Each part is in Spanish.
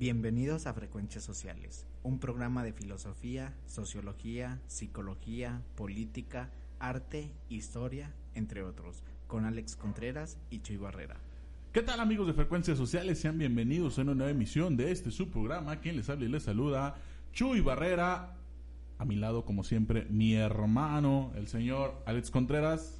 Bienvenidos a Frecuencias Sociales, un programa de filosofía, sociología, psicología, política, arte, historia, entre otros, con Alex Contreras y Chuy Barrera. ¿Qué tal amigos de Frecuencias Sociales? Sean bienvenidos a una nueva emisión de este su programa. Quien les habla y les saluda, Chuy Barrera. A mi lado, como siempre, mi hermano, el señor Alex Contreras.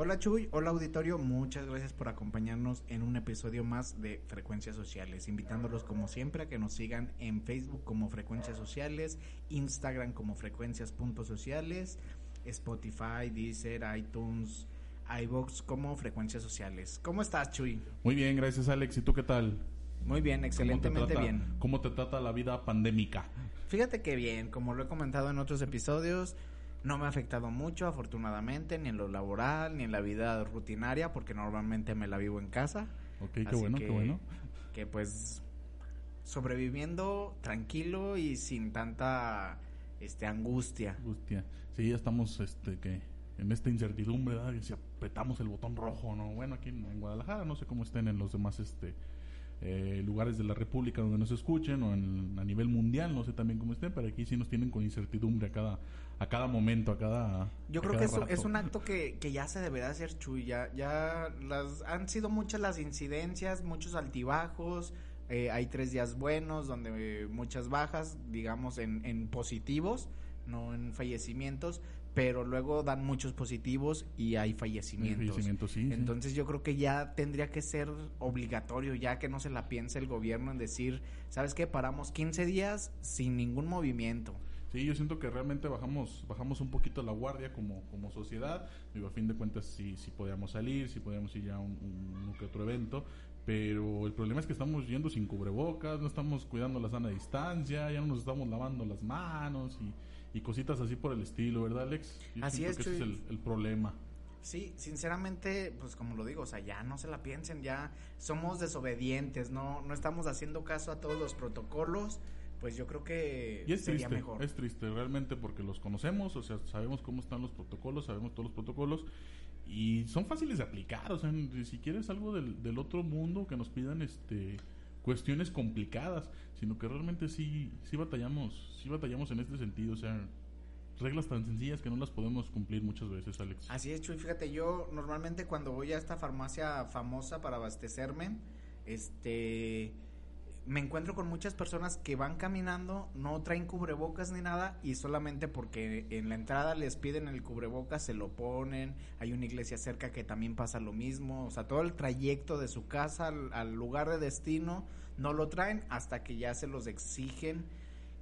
Hola Chuy, hola auditorio, muchas gracias por acompañarnos en un episodio más de Frecuencias Sociales, invitándolos como siempre a que nos sigan en Facebook como Frecuencias Sociales, Instagram como Frecuencias.sociales, Spotify, Deezer, iTunes, iBox como Frecuencias Sociales. ¿Cómo estás Chuy? Muy bien, gracias Alex, ¿y tú qué tal? Muy bien, excelentemente bien. ¿Cómo te trata la vida pandémica? Fíjate que bien, como lo he comentado en otros episodios, no me ha afectado mucho, afortunadamente, ni en lo laboral, ni en la vida rutinaria, porque normalmente me la vivo en casa. Ok, qué bueno, qué bueno. Que pues sobreviviendo tranquilo y sin tanta este angustia. Angustia. Sí, ya estamos este que en esta incertidumbre, ¿verdad? Y si apretamos el botón rojo, ¿no? Bueno, aquí en Guadalajara, no sé cómo estén en los demás este eh, lugares de la República donde nos escuchen o a nivel mundial, no sé también cómo estén, pero aquí sí nos tienen con incertidumbre a cada, a cada momento, a cada... Yo creo que es, un acto que, que ya se deberá hacer, Chuy, ya, ya las, han sido muchas las incidencias, muchos altibajos, eh, hay tres días buenos donde muchas bajas, digamos, en, en positivos, no en fallecimientos, pero luego dan muchos positivos y hay fallecimientos. Entonces yo creo que ya tendría que ser obligatorio, ya que no se la piense el gobierno en decir, ¿sabes qué? Paramos 15 días sin ningún movimiento. Sí, yo siento que realmente bajamos bajamos un poquito la guardia como, como sociedad. Digo, a fin de cuentas sí, sí podíamos salir, sí podíamos ir ya a un, un, que otro evento, pero el problema es que estamos yendo sin cubrebocas, no estamos cuidando la sana distancia, ya no nos estamos lavando las manos y y cositas así por el estilo, ¿verdad, Alex? así es, ese es el, problema. Sí, sinceramente, pues como lo digo, o sea, ya no se la piensen, ya somos desobedientes, no, no estamos haciendo caso a todos los protocolos, pues yo creo que y es sería triste, mejor. Es triste, realmente, porque los conocemos, o sea, sabemos cómo están los protocolos, sabemos todos los protocolos, y son fáciles de aplicar, o sea, si quieres algo del, del otro mundo que nos pidan, este cuestiones complicadas, sino que realmente sí, sí batallamos, sí batallamos en este sentido, o sea, reglas tan sencillas que no las podemos cumplir muchas veces, Alex. Así es, Chuy, fíjate, yo normalmente cuando voy a esta farmacia famosa para abastecerme, este me encuentro con muchas personas que van caminando, no traen cubrebocas ni nada y solamente porque en la entrada les piden el cubrebocas se lo ponen, hay una iglesia cerca que también pasa lo mismo, o sea, todo el trayecto de su casa al, lugar de destino no lo traen hasta que ya se los exigen.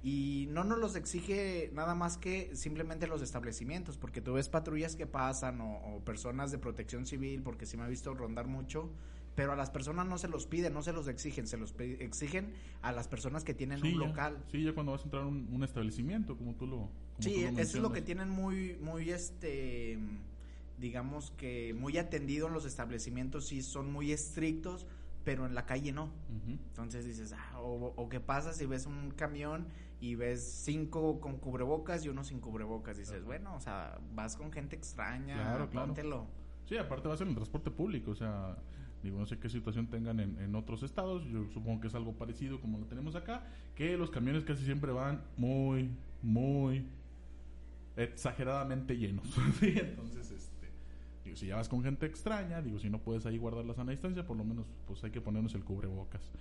Y no nos los exige nada más que simplemente los establecimientos, porque tú ves patrullas que pasan o, personas de protección civil, porque sí me ha visto rondar mucho, pero a las personas no se los piden, no se los exigen, se los exigen a las personas que tienen un local. Sí, ya cuando vas a entrar a un, establecimiento, como tú lo. sí, eso es lo que tienen muy, muy este, digamos que muy atendido en los establecimientos, sí son muy estrictos, pero en la calle no. Entonces dices, ah, o, qué pasa si ves un camión y ves cinco con cubrebocas y uno sin cubrebocas. Dices, bueno, o sea, vas con gente extraña, claro. Sí, aparte vas en el transporte público, o sea, Digo, no sé qué situación tengan en, otros estados, yo supongo que es algo parecido como lo tenemos acá, que los camiones casi siempre van muy, muy exageradamente llenos. Entonces, este, digo, si ya vas con gente extraña, digo, si no puedes ahí guardar la sana distancia, por lo menos pues hay que ponernos el cubrebocas.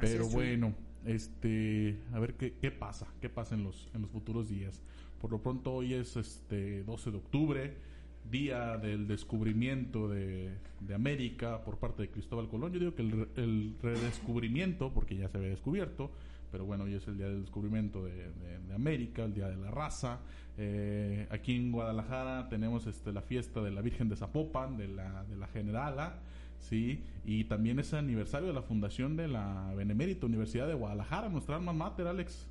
Pero bueno, este, a ver qué, qué pasa, qué pasa en los, en los futuros días. Por lo pronto hoy es este 12 de octubre día del descubrimiento de, América por parte de Cristóbal Colón. Yo digo que el, redescubrimiento, porque ya se había descubierto, pero bueno, hoy es el día del descubrimiento de, América, el día de la raza. Eh, aquí en Guadalajara tenemos este, la fiesta de la Virgen de Zapopan, de la, de la Generala, ¿sí? Y también es aniversario de la fundación de la Benemérita Universidad de Guadalajara, nuestra alma mater, Alex.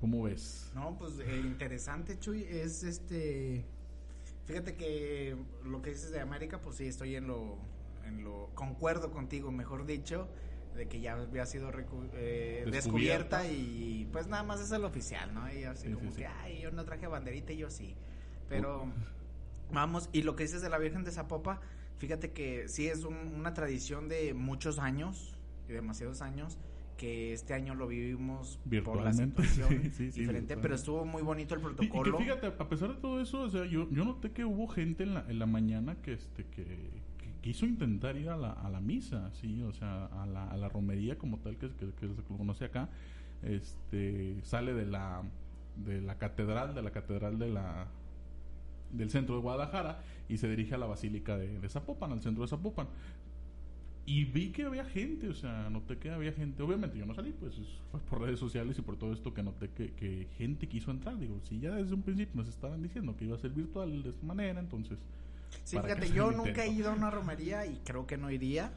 ¿Cómo ves? No, pues eh, interesante, Chuy. Es este. Fíjate que lo que dices de América, pues sí, estoy en lo. En lo concuerdo contigo, mejor dicho, de que ya había sido eh, descubierta. y pues nada más es el oficial, ¿no? Y así como que, ay, yo no traje banderita y yo sí. Pero. Vamos, y lo que dices de la Virgen de Zapopa, fíjate que sí es una tradición de muchos años, y demasiados años que este año lo vivimos por la situación diferente, pero estuvo muy bonito el protocolo. Y, que fíjate, a pesar de todo eso, o sea, yo, yo noté que hubo gente en la, en la mañana que este que, quiso intentar ir a la, a la misa, sí, o sea, a la, a la romería como tal que, que, que se conoce acá, este sale de la de la catedral, de la catedral de la del centro de Guadalajara y se dirige a la basílica de, de Zapopan, al centro de Zapopan. Y vi que había gente, o sea, noté que había gente. Obviamente yo no salí, pues fue por redes sociales y por todo esto que noté que, que gente quiso entrar. Digo, si ya desde un principio nos estaban diciendo que iba a ser virtual de esta manera, entonces. Sí, fíjate, yo nunca he ido a una romería y creo que no iría.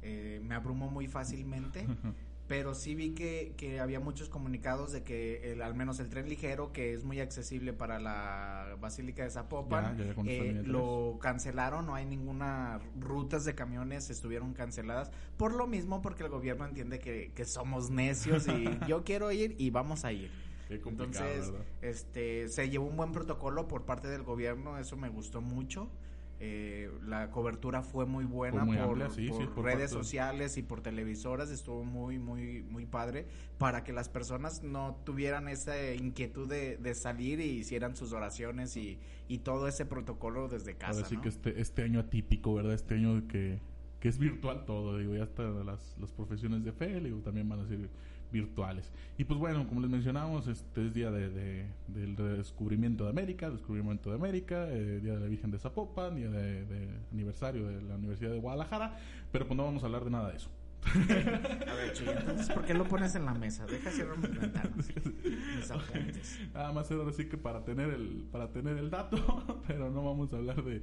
Eh, me abrumo muy fácilmente. pero sí vi que, que había muchos comunicados de que el, al menos el tren ligero, que es muy accesible para la Basílica de Zapopan, eh, lo cancelaron, no hay ninguna rutas de camiones estuvieron canceladas, por lo mismo porque el gobierno entiende que, que somos necios y yo quiero ir y vamos a ir. Entonces, este, se llevó un buen protocolo por parte del gobierno, eso me gustó mucho. Eh, la cobertura fue muy buena por, redes sociales y por televisoras estuvo muy muy muy padre para que las personas no tuvieran esa inquietud de, salir y hicieran sus oraciones y, todo ese protocolo desde casa así que este este año atípico verdad este año que que es virtual todo digo ya hasta las, las profesiones de fe digo también van a ser virtuales. Y pues bueno, como les mencionamos, este es día de, del descubrimiento de América, descubrimiento de América, eh, día de la Virgen de Zapopan, día de, aniversario de la Universidad de Guadalajara, pero pues no vamos a hablar de nada de eso. a ver, Chuy, entonces, ¿por qué lo pones en la mesa? Deja cerrar mis ventanas, Nada más ahora sí que para tener el, para tener el dato, pero no vamos a hablar de,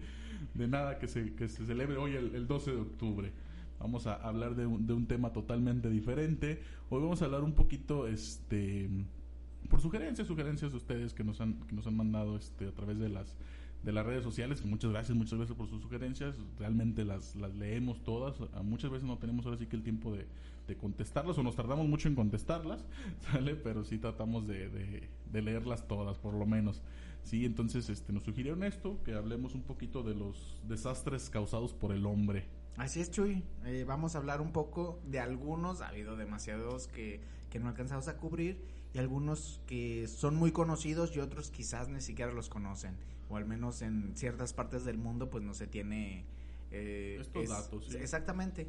de nada que se, que se celebre hoy el, el 12 de octubre. Vamos a hablar de un, de un tema totalmente diferente. Hoy vamos a hablar un poquito, este, por sugerencias, sugerencias de ustedes que nos han, que nos han mandado este, a través de las de las redes sociales. Muchas gracias, muchas gracias por sus sugerencias. Realmente las, las leemos todas. Muchas veces no tenemos ahora sí que el tiempo de, de contestarlas o nos tardamos mucho en contestarlas, ¿sale? Pero sí tratamos de, de, de, leerlas todas, por lo menos. Sí, entonces este, nos sugirieron esto, que hablemos un poquito de los desastres causados por el hombre. Así es, Chuy. Eh, vamos a hablar un poco de algunos, ha habido demasiados que, que no alcanzamos a cubrir y algunos que son muy conocidos y otros quizás ni siquiera los conocen o al menos en ciertas partes del mundo pues no se tiene eh, estos datos. Exactamente.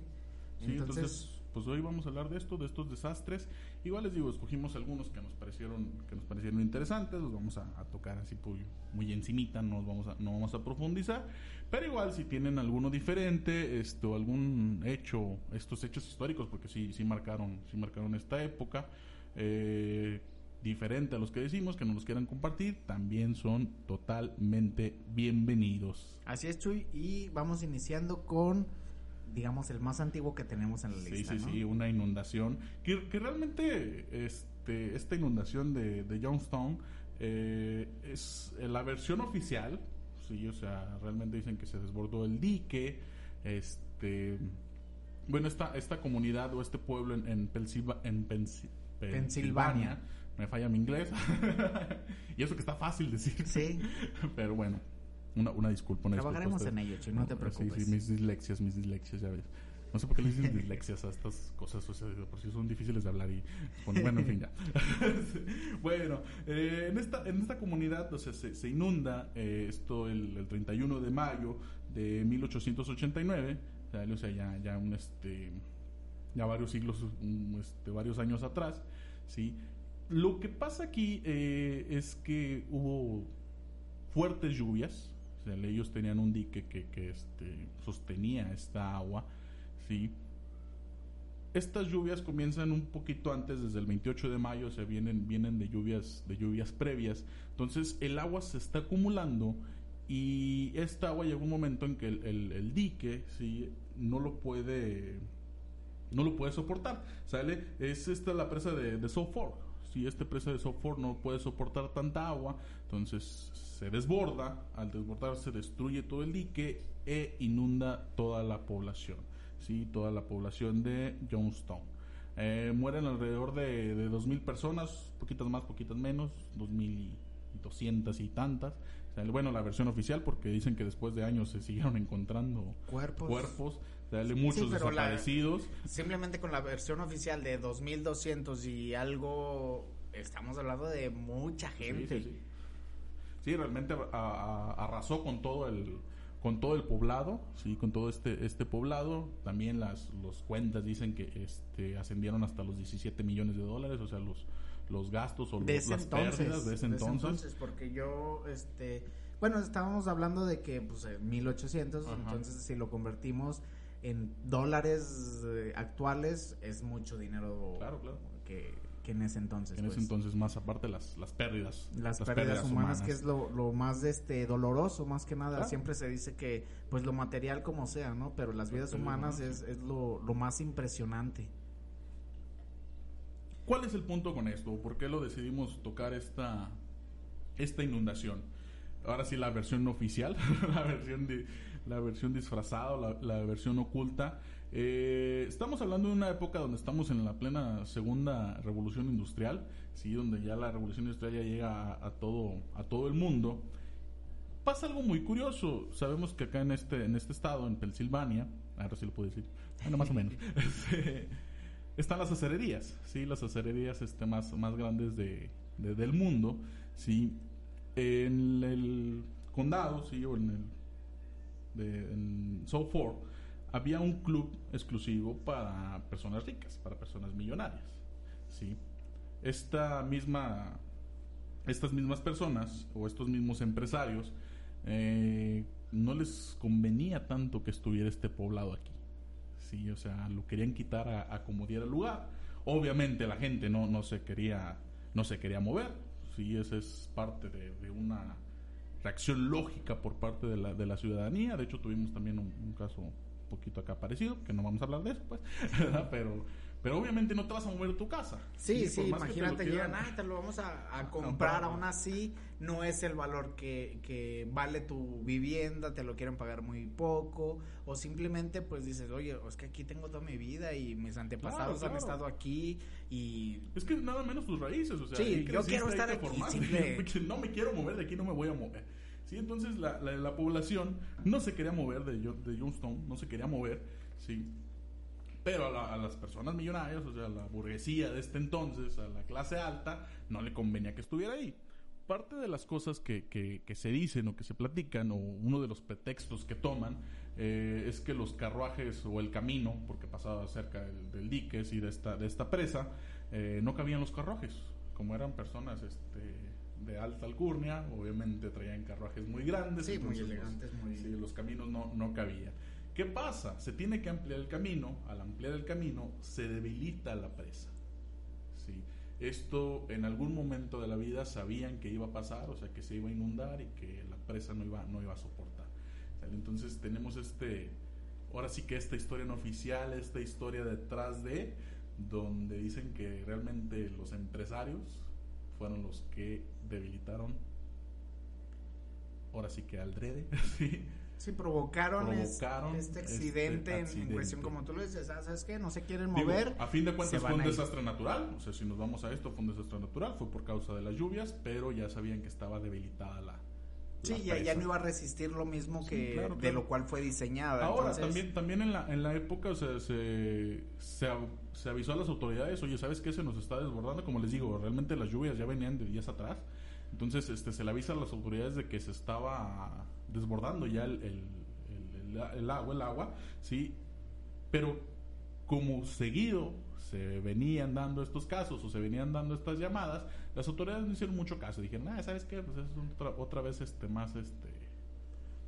entonces pues hoy vamos a hablar de esto, de estos desastres. Igual les digo, escogimos algunos que nos parecieron, que nos parecieron interesantes, los vamos a, tocar así muy, muy encimita, no, vamos a, no vamos a profundizar. Pero igual si tienen alguno diferente, esto, algún hecho, estos hechos históricos, porque sí, sí marcaron, sí marcaron esta época, eh, diferente a los que decimos, que nos los quieran compartir, también son totalmente bienvenidos. Así es, Chuy, y vamos iniciando con digamos, el más antiguo que tenemos en la lista. Sí, sí, sí, una inundación. Que, realmente este, esta inundación de, de Johnstown eh, es la versión oficial. Sí, o sea, realmente dicen que se desbordó el dique. Este. Bueno, esta, esta comunidad o este pueblo en, en, en Pensilvania, me falla mi inglés. y eso que está fácil decir. Sí. Pero bueno. Una, una disculpa. Trabajaremos en ello, no, te preocupes. Sí, sí, mis dislexias, mis dislexias, ya ves. No sé por qué le dicen dislexias a estas cosas, o sea, por si son difíciles de hablar y bueno, en fin, ya. bueno, eh, en esta en esta comunidad, o sea, se, se inunda eh, esto el, el, 31 de mayo de 1889, o sea, ya ya un este ya varios siglos, este, varios años atrás, sí. Lo que pasa aquí eh, es que hubo fuertes lluvias, ellos tenían un dique que, que este, sostenía esta agua, ¿sí? Estas lluvias comienzan un poquito antes, desde el 28 de mayo, se vienen, vienen de lluvias, de lluvias previas. Entonces el agua se está acumulando y esta agua llega un momento en que el, el, dique ¿sí? no lo puede no lo puede soportar. ¿Sale? Es esta la presa de, de Si este presa de Softford no puede soportar tanta agua, entonces se desborda, al desbordarse destruye todo el dique e inunda toda la población, ¿sí? toda la población de Jonestown. Eh, mueren alrededor de, de 2.000 personas, poquitas más, poquitas menos, 2.200 y tantas, bueno, la versión oficial, porque dicen que después de años se siguieron encontrando cuerpos. cuerpos muchos desaparecidos. simplemente con la versión oficial de 2200 y algo, estamos hablando de mucha gente. Sí, realmente arrasó con todo el con todo el poblado, sí, con todo este este poblado. También las los cuentas dicen que este ascendieron hasta los 17 millones de dólares, o sea, los los gastos o las pérdidas de ese entonces. porque yo este bueno, estábamos hablando de que pues 1800, entonces si lo convertimos en dólares eh, actuales es mucho dinero claro, claro. Que, que en ese entonces. En ese pues. entonces más aparte las, las pérdidas. Las, pérdidas, humanas, que es lo, lo, más este doloroso más que nada. Siempre se dice que pues lo material como sea, ¿no? Pero las vidas humanas es, es lo, lo más impresionante. ¿Cuál es el punto con esto? ¿Por qué lo decidimos tocar esta, esta inundación? Ahora sí, la versión oficial, la versión de, la versión disfrazada, la, versión oculta. Eh, estamos hablando de una época donde estamos en la plena segunda revolución industrial, sí, donde ya la revolución industrial ya llega a, todo a todo el mundo. Pasa algo muy curioso. Sabemos que acá en este en este estado, en Pensilvania, ahora sí lo puedo decir, bueno, más o menos, este, están las acererías, sí, las acererías este, más más grandes de, del mundo, sí. En el condado, sí, o en el de, en So For, había un club exclusivo para personas ricas, para personas millonarias. ¿sí? Esta misma, estas mismas personas o estos mismos empresarios eh, no les convenía tanto que estuviera este poblado aquí. ¿sí? O sea, lo querían quitar a, como diera lugar. Obviamente la gente no, no, se, quería, no se quería mover. ¿sí? Esa es parte de una reacción lógica por parte de la, de la ciudadanía. De hecho, tuvimos también un, caso un poquito acá parecido, que no vamos a hablar de eso, pues, pero pero obviamente no te vas a mover tu casa. Sí, sí, imagínate, llegan, ah, te lo vamos a, comprar, aún así no es el valor que, que, vale tu vivienda, te lo quieren pagar muy poco, o simplemente pues dices, oye, es que aquí tengo toda mi vida y mis antepasados han estado aquí y... Es que nada menos tus raíces, o sea, sí, yo quiero estar aquí, no me quiero mover de aquí, no me voy a mover. Sí, entonces la, la, población no se quería mover de, de Youngstown, no se quería mover, sí pero a, las personas millonarias, o sea, a la burguesía de este entonces, a la clase alta, no le convenía que estuviera ahí. Parte de las cosas que, que, se dicen o que se platican, o uno de los pretextos que toman, eh, es que los carruajes o el camino, porque pasaba cerca del, dique y de esta, de esta presa, eh, no cabían los carruajes. Como eran personas este, de alta alcurnia, obviamente traían carruajes muy grandes. Sí, muy elegantes. Los, muy... los caminos no, no cabían. ¿Qué pasa? Se tiene que ampliar el camino. Al ampliar el camino, se debilita la presa. ¿sí? Esto en algún momento de la vida sabían que iba a pasar, o sea, que se iba a inundar y que la presa no iba, no iba a soportar. Entonces tenemos este, ahora sí que esta historia no oficial, esta historia detrás de, donde dicen que realmente los empresarios fueron los que debilitaron, ahora sí que al drede, ¿sí? Sí, provocaron, este, este, accidente, En, cuestión, como tú lo dices, ah, ¿sabes qué? No se quieren mover. a fin de cuentas fue un desastre natural, o sea, si nos vamos a esto, fue un desastre natural, fue por causa de las lluvias, pero ya sabían que estaba debilitada la... Sí, ya, ya, no iba a resistir lo mismo que de lo cual fue diseñada. Ahora, también, también en, la, en la época o sea, se, se, se, avisó a las autoridades, oye, ¿sabes qué? Se nos está desbordando, como les digo, realmente las lluvias ya venían de días atrás, entonces este, se le avisa a las autoridades de que se estaba desbordando ya el, el, agua, el agua, ¿sí? Pero como seguido se venían dando estos casos o se venían dando estas llamadas, las autoridades no hicieron mucho caso. Dijeron, ah, ¿sabes qué? Pues es otra, otra vez este, más, este,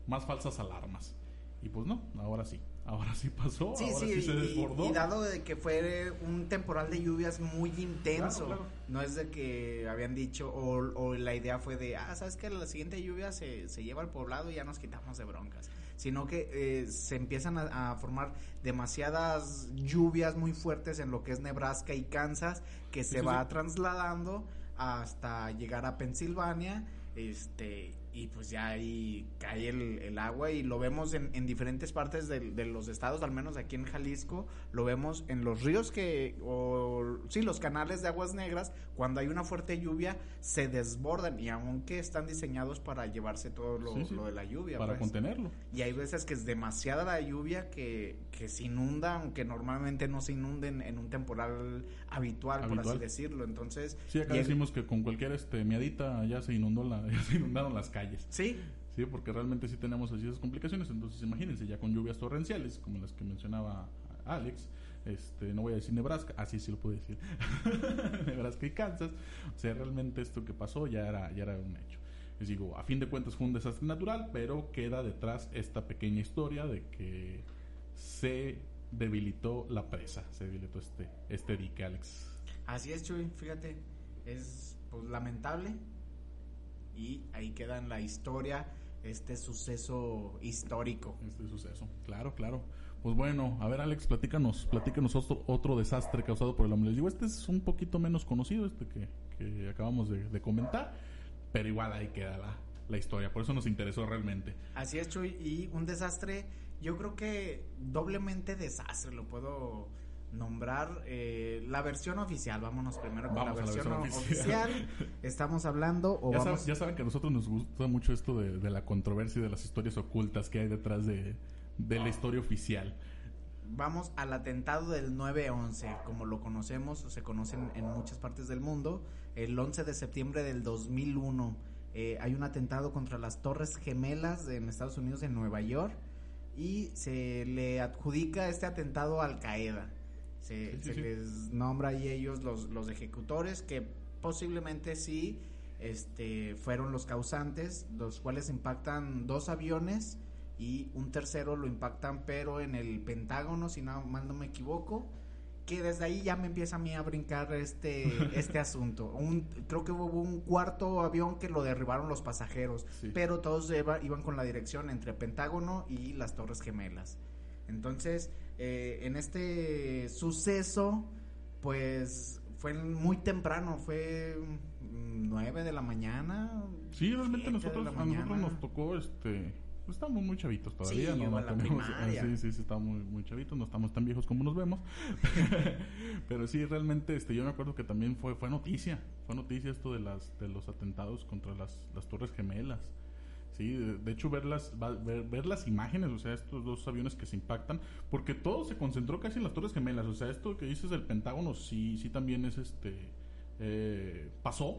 más falsas alarmas. Y pues no, ahora sí. Ahora sí pasó, ahora sí, se desbordó. Y, dado de que fue un temporal de lluvias muy intenso, no es de que habían dicho, o, la idea fue de, ah, sabes que la siguiente lluvia se, se lleva al poblado y ya nos quitamos de broncas. Sino que eh, se empiezan a, formar demasiadas lluvias muy fuertes en lo que es Nebraska y Kansas, que se va trasladando hasta llegar a Pensilvania, este y pues ya ahí cae el, agua y lo vemos en, en diferentes partes de, los estados, al menos aquí en Jalisco, lo vemos en los ríos que, o sí, los canales de aguas negras, cuando hay una fuerte lluvia, se desbordan y aunque están diseñados para llevarse todo lo, de la lluvia. Para pues. contenerlo. Y hay veces que es demasiada la lluvia que, que se inunda, aunque normalmente no se inunden en un temporal habitual, por así decirlo. Entonces... Sí, acá decimos que con cualquier este, miadita ya se, inundó la, ya se inundaron las calles Sí. Sí, porque realmente sí tenemos así esas complicaciones. Entonces, imagínense, ya con lluvias torrenciales, como las que mencionaba Alex, este, no voy a decir Nebraska, así sí lo puedo decir, Nebraska y Kansas. O sea, realmente esto que pasó ya era, ya era un hecho. Les digo, a fin de cuentas fue un desastre natural, pero queda detrás esta pequeña historia de que se debilitó la presa, se debilitó este, este dique, Alex. Así es, Chuy, fíjate, es pues lamentable, y ahí queda en la historia este suceso histórico. Este suceso, claro, claro. Pues bueno, a ver Alex, platícanos, platícanos otro, otro desastre causado por el hombre. Les digo, este es un poquito menos conocido, este que, que acabamos de, comentar, pero igual ahí queda la, la historia, por eso nos interesó realmente. Así es, Chuy, y un desastre, yo creo que doblemente desastre, lo puedo nombrar eh, la versión oficial. Vámonos primero con la versión, oficial. Estamos hablando o ya, saben, que a nosotros nos gusta mucho esto de, la controversia y de las historias ocultas que hay detrás de, la historia oficial. Vamos al atentado del 9-11, como lo conocemos o se conocen en muchas partes del mundo. El 11 de septiembre del 2001 eh, hay un atentado contra las Torres Gemelas en Estados Unidos, en Nueva York, y se le adjudica este atentado a Al Qaeda. Se, les nombra ahí ellos los, los ejecutores que posiblemente sí este, fueron los causantes, los cuales impactan dos aviones y un tercero lo impactan pero en el Pentágono, si no mal no me equivoco, que desde ahí ya me empieza a mí a brincar este, este asunto. Un, creo que hubo un cuarto avión que lo derribaron los pasajeros, pero todos iban con la dirección entre Pentágono y las Torres Gemelas. Entonces, eh, en este suceso, pues fue muy temprano, fue nueve de la mañana. Sí, realmente nosotros, a nosotros nos tocó este pues, estamos muy chavitos todavía, ¿no? no tenemos, sí, sí, sí, estamos muy, muy chavitos, no estamos tan viejos como nos vemos. Pero sí, realmente, este, yo me acuerdo que también fue, fue noticia, fue noticia esto de las, de los atentados contra las, las torres gemelas. Sí, de, hecho ver las, ver, ver, las imágenes, o sea, estos dos aviones que se impactan, porque todo se concentró casi en las Torres Gemelas, o sea, esto que dices del Pentágono sí, sí también es este, eh, pasó,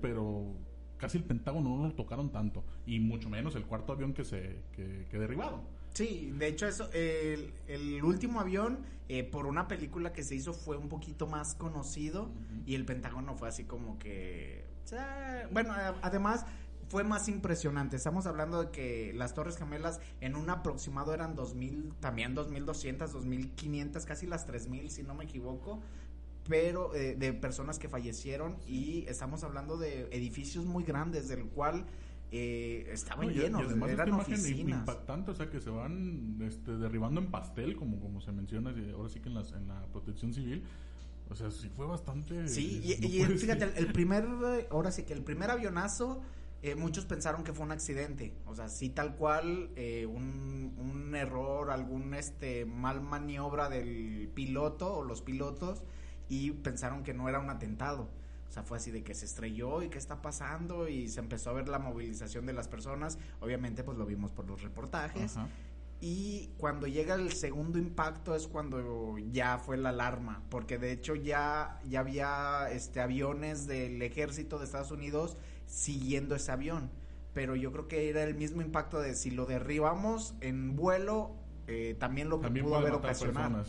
pero casi el Pentágono no lo tocaron tanto, y mucho menos el cuarto avión que se, que, que derribaron. Sí, de hecho eso, el, el último avión eh, por una película que se hizo fue un poquito más conocido y el Pentágono fue así como que, bueno, además fue más impresionante. Estamos hablando de que las Torres Gemelas en un aproximado eran 2000, también 2200, 2500, casi las 3000 si no me equivoco, pero eh, de personas que fallecieron y estamos hablando de edificios muy grandes del cual eh, estaban llenos, y además eran oficinas. impactante, o sea que se van este, derribando en pastel, como, como se menciona ahora sí que en, las, en la protección civil. O sea, sí fue bastante. Sí, y, fíjate, el, primer, ahora sí que el primer avionazo eh, muchos pensaron que fue un accidente, o sea, sí tal cual, eh, un, un, error, algún este mal maniobra del piloto o los pilotos y pensaron que no era un atentado. O sea, fue así de que se estrelló y qué está pasando y se empezó a ver la movilización de las personas. Obviamente, pues lo vimos por los reportajes. Y cuando llega el segundo impacto es cuando ya fue la alarma, porque de hecho ya, ya había este, aviones del ejército de Estados Unidos siguiendo ese avión. Pero yo creo que era el mismo impacto de si lo derribamos en vuelo, eh, también lo que pudo haber ocasionado.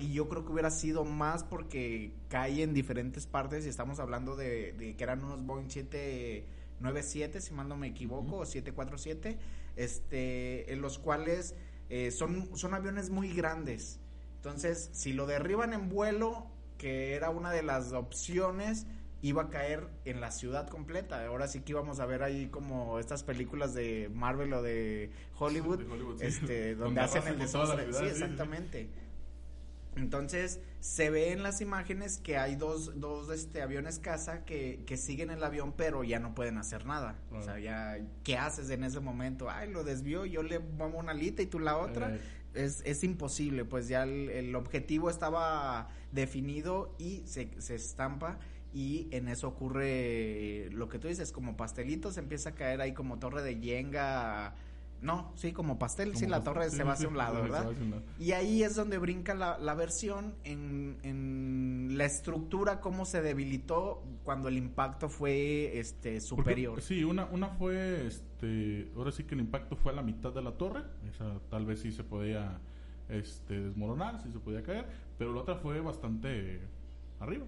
y yo creo que hubiera sido más porque cae en diferentes partes y estamos hablando de, que eran unos Boeing 797, si mal no me equivoco, o 747, este, en los cuales eh, son, son aviones muy grandes. Entonces, si lo derriban en vuelo, que era una de las opciones, iba a caer en la ciudad completa. Ahora sí que íbamos a ver ahí como estas películas de Marvel o de Hollywood, este, donde, hacen el desastre. Sí, exactamente. Entonces, se ve en las imágenes que hay dos, dos este, aviones caza que, que siguen el avión, pero ya no pueden hacer nada. O sea, ya, ¿qué haces en ese momento? Ay, lo desvió, yo le pongo una alita y tú la otra. Es, es, imposible, pues ya el, el, objetivo estaba definido y se, se estampa y en eso ocurre lo que tú dices, como pastelitos, empieza a caer ahí como torre de yenga no, sí, como pastel, sí, la torre se va hacia un lado, ¿verdad? Y ahí es donde brinca la, la versión en, en, la estructura, cómo se debilitó cuando el impacto fue este superior. sí, una, una fue, este, ahora sí que el impacto fue a la mitad de la torre, esa tal vez sí se podía este, desmoronar, sí se podía caer, pero la otra fue bastante arriba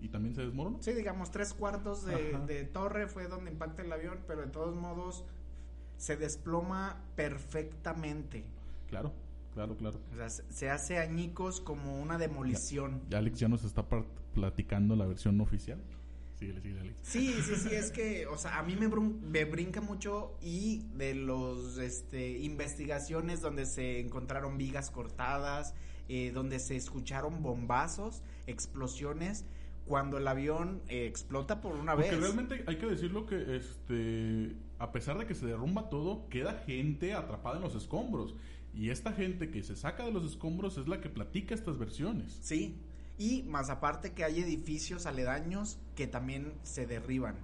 y también se desmoronó. Sí, digamos, tres cuartos de, de, torre fue donde impacta el avión, pero de todos modos se desploma perfectamente. Claro, claro, claro. O sea, se hace añicos como una demolición. Ya, Alex ya nos está platicando la versión oficial. Síguele, síguele, Alex. Sí, sí, sí, es que, o sea, a mí me, me brinca mucho y de los, este, investigaciones donde se encontraron vigas cortadas, eh, donde se escucharon bombazos, explosiones, cuando el avión eh, explota por una Porque vez. realmente hay que decirlo que este a pesar de que se derrumba todo, queda gente atrapada en los escombros. Y esta gente que se saca de los escombros es la que platica estas versiones. Sí. Y más aparte que hay edificios aledaños que también se derriban.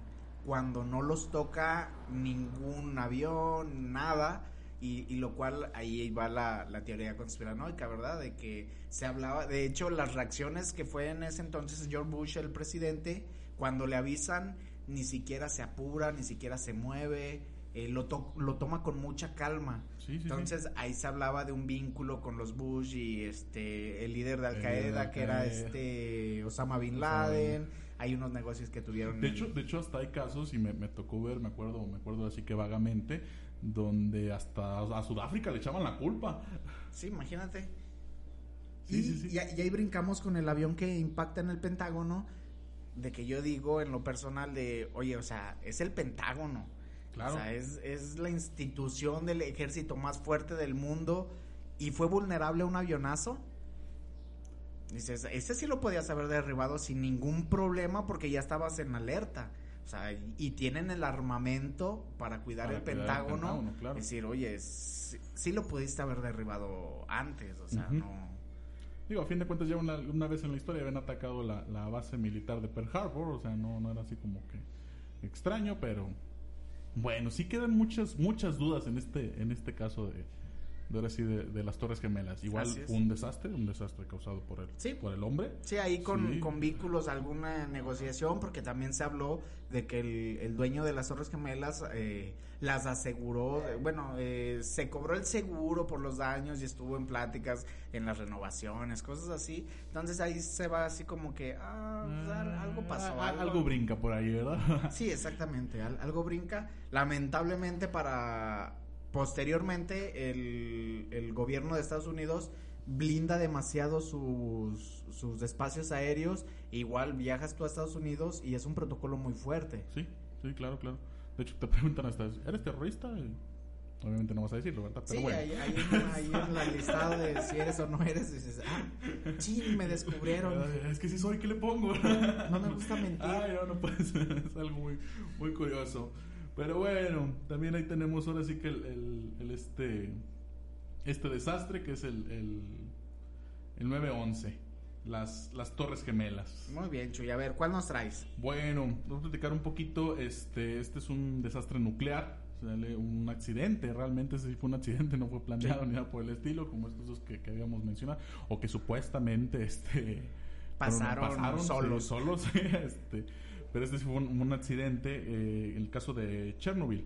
Cuando no los toca ningún avión, nada y, lo cual ahí va la, la, teoría conspiranoica, ¿verdad? De que se hablaba, de hecho, las reacciones que fue en ese entonces George Bush, el presidente, cuando le avisan, ni siquiera se apura, ni siquiera se mueve, eh, lo, lo toma con mucha calma. entonces ahí se hablaba de un vínculo con los Bush y este el líder de Al Qaeda, que era este Osama Bin Laden. Hay unos negocios que tuvieron. De hecho, de hecho hasta hay casos y me, me tocó ver, me acuerdo, me acuerdo así que vagamente donde hasta a Sudáfrica le echaban la culpa. Sí, imagínate. y, y, ahí brincamos con el avión que impacta en el Pentágono, de que yo digo en lo personal de, oye, o sea, es el Pentágono. Claro. O sea, es, es la institución del ejército más fuerte del mundo y fue vulnerable a un avionazo. Dices, ese sí lo podías haber derribado sin ningún problema porque ya estabas en alerta. O sea, y tienen el armamento para cuidar, el, Pentágono. Es decir, oye, sí, lo pudiste haber derribado antes, o sea, no... Digo, a fin de cuentas ya una, una vez en la historia habían atacado la, la, base militar de Pearl Harbor, o sea, no, no era así como que extraño, pero bueno, sí quedan muchas muchas dudas en este en este caso de, de ahora sí de, las Torres Gemelas. Igual un desastre, un desastre causado por el, por el hombre. Sí, ahí con, con vínculos alguna negociación, porque también se habló de que el, el dueño de las Torres Gemelas eh, las aseguró, bueno, eh, se cobró el seguro por los daños y estuvo en pláticas en las renovaciones, cosas así. Entonces ahí se va así como que, ah, pues, ah algo pasó. Algo, brinca por ahí, ¿verdad? sí, exactamente, algo brinca. Lamentablemente para posteriormente el, el, gobierno de Estados Unidos blinda demasiado sus, sus espacios aéreos. Igual viajas tú a Estados Unidos y es un protocolo muy fuerte. Sí, sí, claro, claro. De hecho, te preguntan hasta, ¿eres terrorista? obviamente no vas a decirlo, ¿verdad? Pero sí, ahí, ahí, en la listado de si eres o no eres, dices, ah, sí, me descubrieron. Es que si soy, ¿qué le pongo? No me gusta mentir. Ay, no, no puede ser, es algo muy, muy curioso. Pero bueno, también ahí tenemos ahora sí que el, el, este, este desastre que es el, el, el 911. Las, las Torres Gemelas. Muy bien, Chuy. A ver, ¿cuál nos traes? Bueno, vamos a platicar un poquito. Este, este es un desastre nuclear. un accidente, realmente sí fue un accidente, no fue planeado ni nada por el estilo, como estos que, que habíamos mencionado, o que supuestamente este pasaron, pasaron solos. solos este, pero este fue un, accidente, eh, el caso de Chernobyl.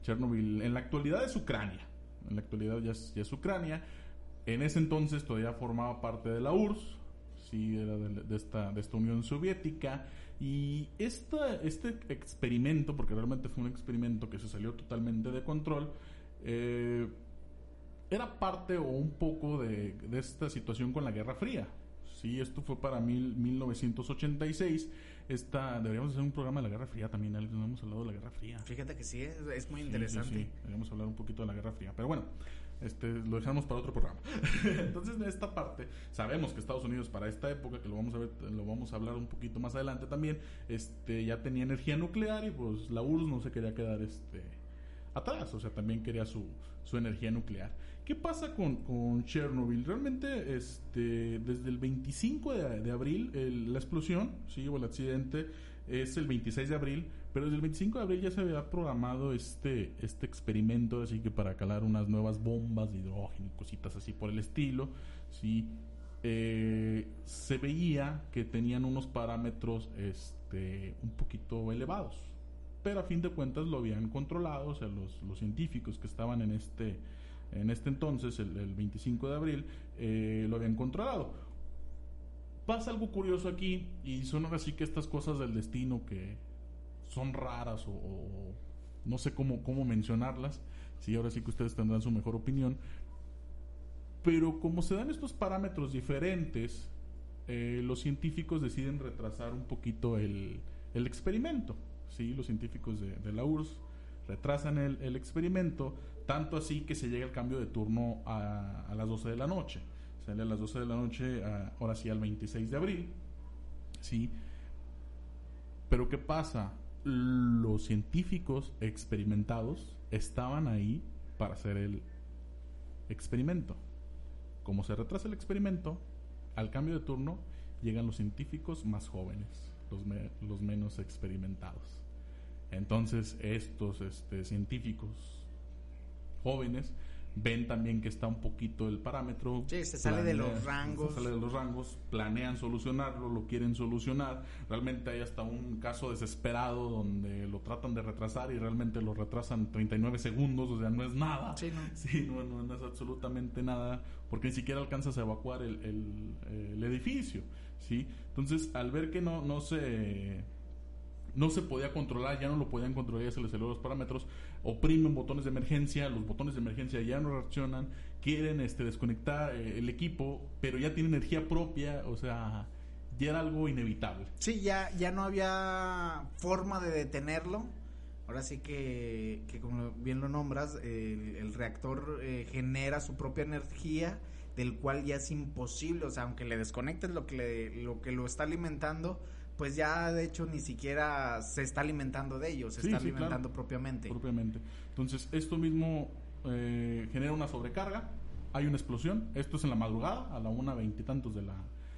Chernobyl en la actualidad es Ucrania, en la actualidad ya es, Ucrania. En ese entonces todavía formaba parte de la URSS, sí, de, esta, de esta Unión Soviética. Y esta, este experimento, porque realmente fue un experimento que se salió totalmente de control, eh, era parte o un poco de, esta situación con la Guerra Fría. Sí, esto fue para mil, 1986 esta, deberíamos hacer un programa de la Guerra Fría también, no hemos hablado de la Guerra Fría. Fíjate que sí, es, muy interesante. Sí, Deberíamos hablar un poquito de la Guerra Fría. Pero bueno, este, lo dejamos para otro programa. Entonces, en esta parte, sabemos que Estados Unidos para esta época, que lo vamos a ver, lo vamos a hablar un poquito más adelante también, este, ya tenía energía nuclear y pues la URSS no se quería quedar este, atrás, o sea, también quería su, su energía nuclear. ¿Qué pasa con, Chernobyl? Realmente, este, desde el 25 de, abril, la explosión, sí, o el accidente, es el 26 de abril, pero desde el 25 de abril ya se había programado este, este experimento, así que para calar unas nuevas bombas de hidrógeno y cositas así por el estilo, ¿sí? Eh, se veía que tenían unos parámetros este, un poquito elevados, pero a fin de cuentas lo habían controlado, o sea, los, los científicos que estaban en este, en este entonces, el, 25 de abril, eh, lo habían controlado. Pasa algo curioso aquí, y son ahora sí que estas cosas del destino que son raras o, no sé cómo, cómo mencionarlas, sí, ahora sí que ustedes tendrán su mejor opinión, pero como se dan estos parámetros diferentes, eh, los científicos deciden retrasar un poquito el, el experimento. ¿Sí? Los científicos de, la URSS retrasan el, el, experimento, tanto así que se llega el cambio de turno a, a las 12 de la noche. Sale a las 12 de la noche, ahora sí al 26 de abril. ¿sí? Pero ¿qué pasa? Los científicos experimentados estaban ahí para hacer el experimento. Como se retrasa el experimento, al cambio de turno llegan los científicos más jóvenes, los, los menos experimentados. Entonces estos este, científicos jóvenes ven también que está un poquito el parámetro. Sí, se sale de los rangos. Se sale de los rangos, planean solucionarlo, lo quieren solucionar. Realmente hay hasta un caso desesperado donde lo tratan de retrasar y realmente lo retrasan 39 segundos, o sea, no es nada. Sí, no. Sí, no, no, es absolutamente nada, porque ni siquiera alcanzas a evacuar el, el, el edificio, ¿sí? Entonces, al ver que no, no se no se podía controlar, ya no lo podían controlar, ya se les salieron los parámetros, oprimen botones de emergencia, los botones de emergencia ya no reaccionan, quieren este, desconectar eh, el equipo, pero ya tiene energía propia, o sea, ya era algo inevitable. Sí, ya, ya no había forma de detenerlo. Ahora sí que, que como bien lo nombras, el, reactor eh, genera su propia energía, del cual ya es imposible, o sea, aunque le desconectes lo que, lo, que lo está alimentando, pues ya de hecho ni siquiera se está alimentando de ellos, se está alimentando propiamente. Propiamente. Entonces, esto mismo eh, genera una sobrecarga, hay una explosión, esto es en la madrugada, a la una veintitantos de la,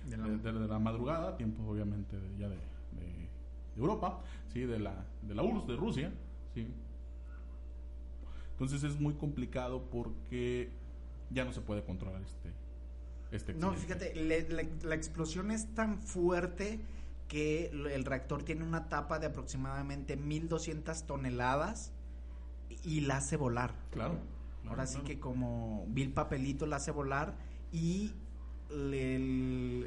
de la, de, la madrugada, tiempo obviamente ya de, Europa, ¿sí? de, la, de la URSS, de Rusia. ¿sí? Entonces es muy complicado porque ya no se puede controlar este, este No, fíjate, la explosión es tan fuerte que el reactor tiene una tapa de aproximadamente 1200 toneladas y la hace volar. Claro. Ahora sí que como vil papelito la hace volar y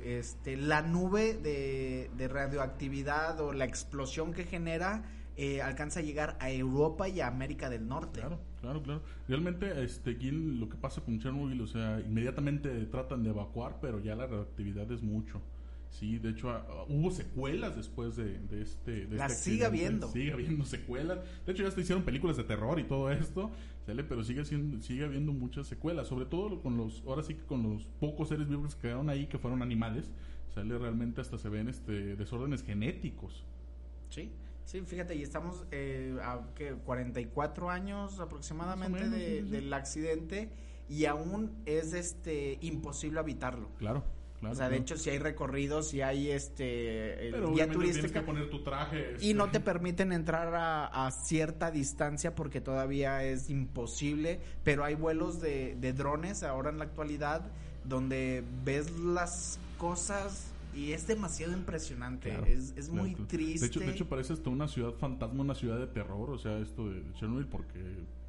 este, la nube de, radioactividad o la explosión que genera eh, alcanza a llegar a Europa y a América del Norte. Claro, claro, claro. Realmente, este, aquí lo que pasa con Chernobyl, o sea, inmediatamente tratan de evacuar, pero ya la radioactividad es mucho. Sí, de hecho ah, hubo secuelas después de, este. De Las este sigue habiendo. Sigue habiendo secuelas. De hecho ya se hicieron películas de terror y todo esto, ¿sale? Pero sigue siendo, sigue habiendo muchas secuelas, sobre todo con los, ahora sí que con los pocos seres vivos que quedaron ahí que fueron animales, sale realmente hasta se ven este desórdenes genéticos. Sí. Sí, fíjate, y estamos eh, a ¿qué? 44 años aproximadamente del accidente y aún es este imposible habitarlo. Claro o sea, de hecho, si hay recorridos, si hay este Pero guía turística. Tienes que poner tu traje. Y no te permiten entrar a, cierta distancia porque todavía es imposible. Pero hay vuelos de, de drones ahora en la actualidad donde ves las cosas y es demasiado impresionante. es, es muy triste. De hecho, de hecho, parece hasta una ciudad fantasma, una ciudad de terror. O sea, esto de Chernobyl, porque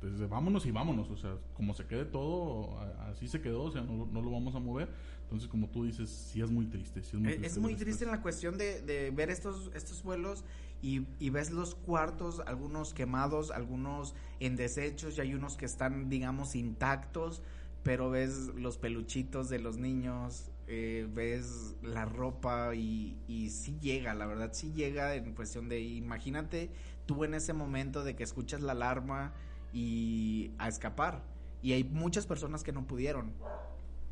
desde vámonos y vámonos. O sea, como se quede todo, así se quedó. O sea, no, no lo vamos a mover. Entonces, como tú dices, sí es muy triste. es, muy triste, es muy triste en la cuestión de, de, ver estos, estos vuelos y, y, ves los cuartos, algunos quemados, algunos en desechos y hay unos que están, digamos, intactos, pero ves los peluchitos de los niños, eh, ves la ropa y, y sí llega, la verdad sí llega en cuestión de, imagínate tú en ese momento de que escuchas la alarma y a escapar Y hay muchas personas que no pudieron.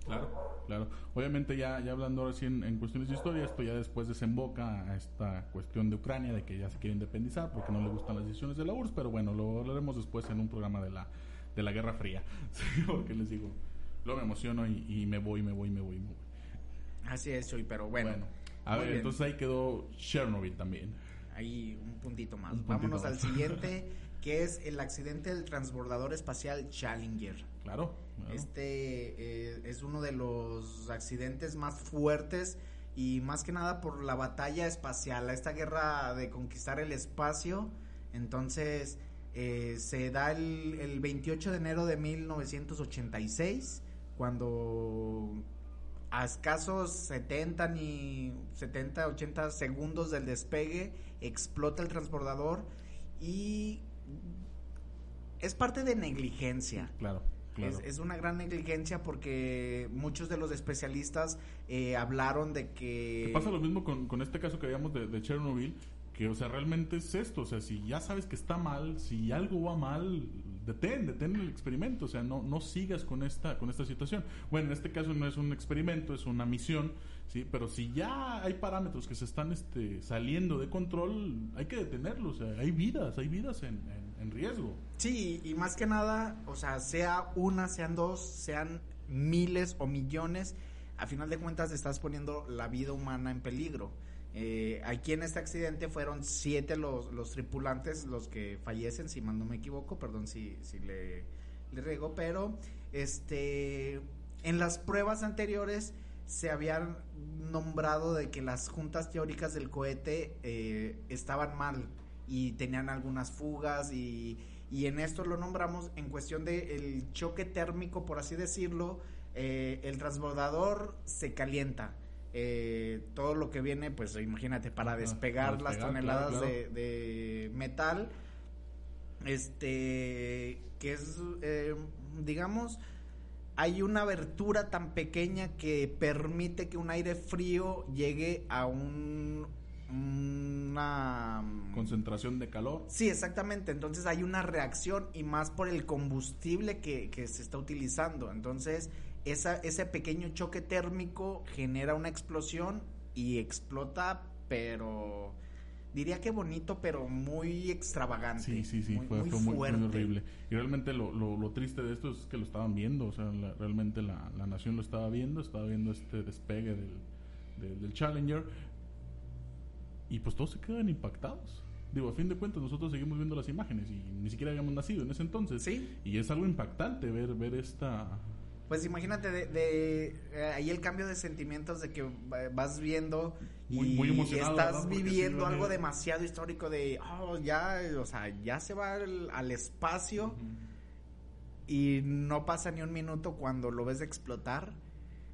Claro, claro. Obviamente ya, ya hablando ahora sí en, cuestiones de historia, esto ya después desemboca a esta cuestión de Ucrania, de que ya se quiere independizar porque no le gustan las decisiones de la URSS, pero bueno, lo hablaremos después en un programa de la, de la Guerra Fría. porque les digo, luego me emociono y, me voy, me voy, me voy, me voy. Así es, hoy, pero bueno. a ver, entonces ahí quedó Chernobyl también. Ahí un puntito más. Vámonos al siguiente, que es el accidente del transbordador espacial Challenger. Claro. Este eh, es uno de los accidentes más fuertes y más que nada por la batalla espacial, esta guerra de conquistar el espacio. Entonces eh, se da el, el 28 de enero de 1986 cuando a escasos 70 ni 70, 80 segundos del despegue explota el transbordador y es parte de negligencia. Claro. Es, una gran negligencia porque muchos de los especialistas eh, hablaron de que... Pasa lo mismo con, con este caso que habíamos de, de, Chernobyl, que o sea, realmente es esto, o sea, si ya sabes que está mal, si algo va mal, detén, detén el experimento, o sea, no, no sigas con esta, con esta situación. Bueno, en este caso no es un experimento, es una misión, sí, pero si ya hay parámetros que se están este, saliendo de control, hay que detenerlos, o sea, hay vidas, hay vidas en en riesgo. Sí, y más que nada, o sea, sea una, sean dos, sean miles o millones, a final de cuentas estás poniendo la vida humana en peligro. Eh, aquí en este accidente fueron siete los, tripulantes los que fallecen, si mal no me equivoco, perdón si, si le, le pero este en las pruebas anteriores se habían nombrado de que las juntas teóricas del cohete eh, estaban mal, y tenían algunas fugas y, en esto lo nombramos en cuestión de el choque térmico, por así decirlo, eh, el transbordador se calienta. Eh, todo lo que viene, pues imagínate, para despegar, las toneladas De, metal, este, que es, eh, digamos, hay una abertura tan pequeña que permite que un aire frío llegue a un una mm, concentración de calor. Sí, exactamente. Entonces hay una reacción y más por el combustible que, se está utilizando. Entonces esa, ese pequeño choque térmico genera una explosión y explota, pero diría que bonito, pero muy extravagante. Sí, sí, sí, fue, muy, horrible. Y realmente lo, lo, triste de esto es que lo estaban viendo, o sea, realmente la, la, nación lo estaba viendo, estaba viendo este despegue del, del Challenger y pues todos se quedan impactados. Digo, a fin de cuentas, nosotros seguimos viendo las imágenes y ni siquiera habíamos nacido en ese entonces. Sí. Y es algo impactante ver, ver esta. Pues imagínate de, eh, ahí el cambio de sentimientos de que vas viendo y, estás viviendo algo demasiado histórico de, oh, ya, o sea, ya se va al, espacio y no pasa ni un minuto cuando lo ves explotar.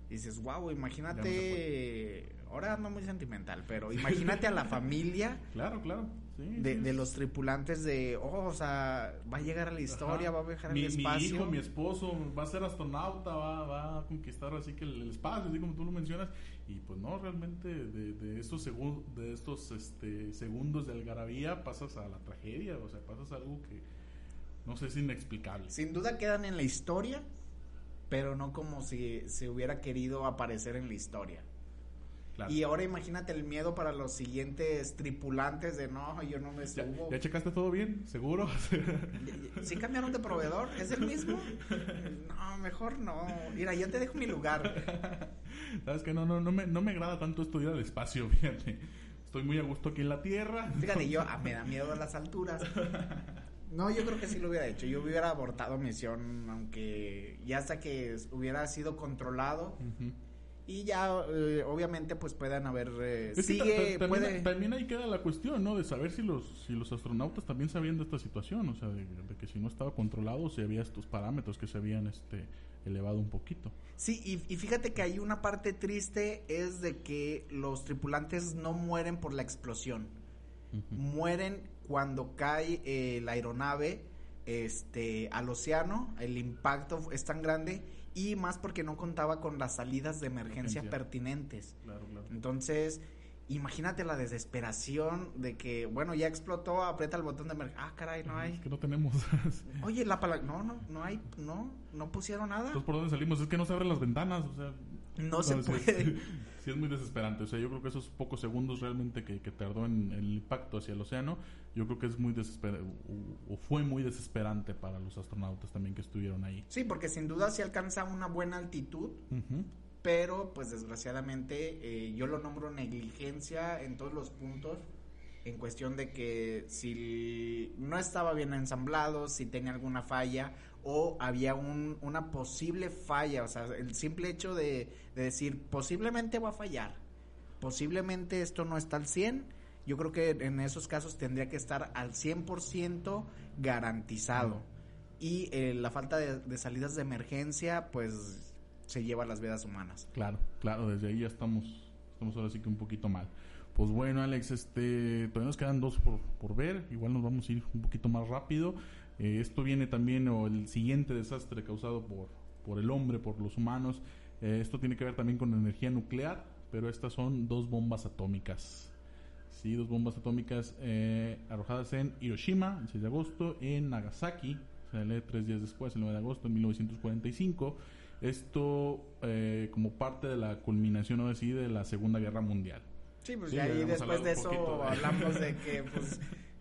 Y dices, wow, imagínate ahora no muy sentimental, pero imagínate a la familia. Claro, claro. De, los tripulantes de, oh, o sea, va a llegar a la historia, va a viajar al espacio. Mi hijo, mi esposo, va a ser astronauta, va, va a conquistar así que el, espacio, así como tú lo mencionas. Y pues no, realmente de, de estos, segundos de estos este, segundos de algarabía pasas a la tragedia, o sea, pasas a algo que, no sé, es inexplicable. Sin duda quedan en la historia, pero no como si se hubiera querido aparecer en la historia. Y ahora imagínate el miedo para los siguientes tripulantes de no, yo no me subo. ¿Ya, checaste todo bien? ¿Seguro? ¿Sí cambiaron de proveedor? ¿Es el mismo? No, mejor no. Mira, yo te dejo mi lugar. Sabes que no, no, no me, no me agrada tanto estudiar el espacio, fíjate. Estoy muy a gusto aquí en la Tierra. Fíjate, yo ah, me da miedo a las alturas. No, yo creo que sí lo hubiera hecho. Yo hubiera abortado misión, aunque ya hasta que hubiera sido controlado y ya eh, obviamente pues puedan haber eh, sigue también, ahí queda la cuestión no de saber si los si los astronautas también sabían de esta situación o sea de, que si no estaba controlado si había estos parámetros que se habían este elevado un poquito. Sí y, fíjate que hay una parte triste es de que los tripulantes no mueren por la explosión. Mueren cuando cae eh, la aeronave este al océano el impacto es tan grande y más porque no contaba con las salidas de emergencia pertinentes. Entonces, imagínate la desesperación de que, bueno, ya explotó, aprieta el botón de emergencia. Ah, caray, no hay. Es que no tenemos. Oye, la palabra. No, no, no hay. No, no pusieron nada. Entonces, ¿por dónde salimos? Es que no se abren las ventanas, o sea. No, se puede. Sí, es muy desesperante. O sea, yo creo que esos pocos segundos realmente que, que tardó en, el impacto hacia el océano, yo creo que es muy desesperante, o, fue muy desesperante para los astronautas también que estuvieron ahí. Sí, porque sin duda se alcanza una buena altitud, pero pues desgraciadamente eh, yo lo nombro negligencia en todos los puntos en cuestión de que si no estaba bien ensamblado, si tenía alguna falla o había un, una posible falla, o sea, el simple hecho de, decir posiblemente va a fallar, posiblemente esto no está al 100, yo creo que en esos casos tendría que estar al 100% garantizado. Y eh, la falta de, de salidas de emergencia, pues se lleva las vidas humanas. Claro, claro, desde ahí ya estamos, estamos ahora sí que un poquito mal. Pues bueno, Alex, este, todavía nos quedan dos por, por ver, igual nos vamos a ir un poquito más rápido. Eh, esto viene también, o el siguiente desastre causado por, por el hombre, por los humanos, eh, esto tiene que ver también con energía nuclear, pero estas son dos bombas atómicas. Sí, dos bombas atómicas eh, arrojadas en Hiroshima, el 6 de agosto, en Nagasaki, sale tres días después, el 9 de agosto de 1945. Esto eh, como parte de la culminación, así, de la Segunda Guerra Mundial. Sí, pues ya ahí después de eso hablamos de que, pues,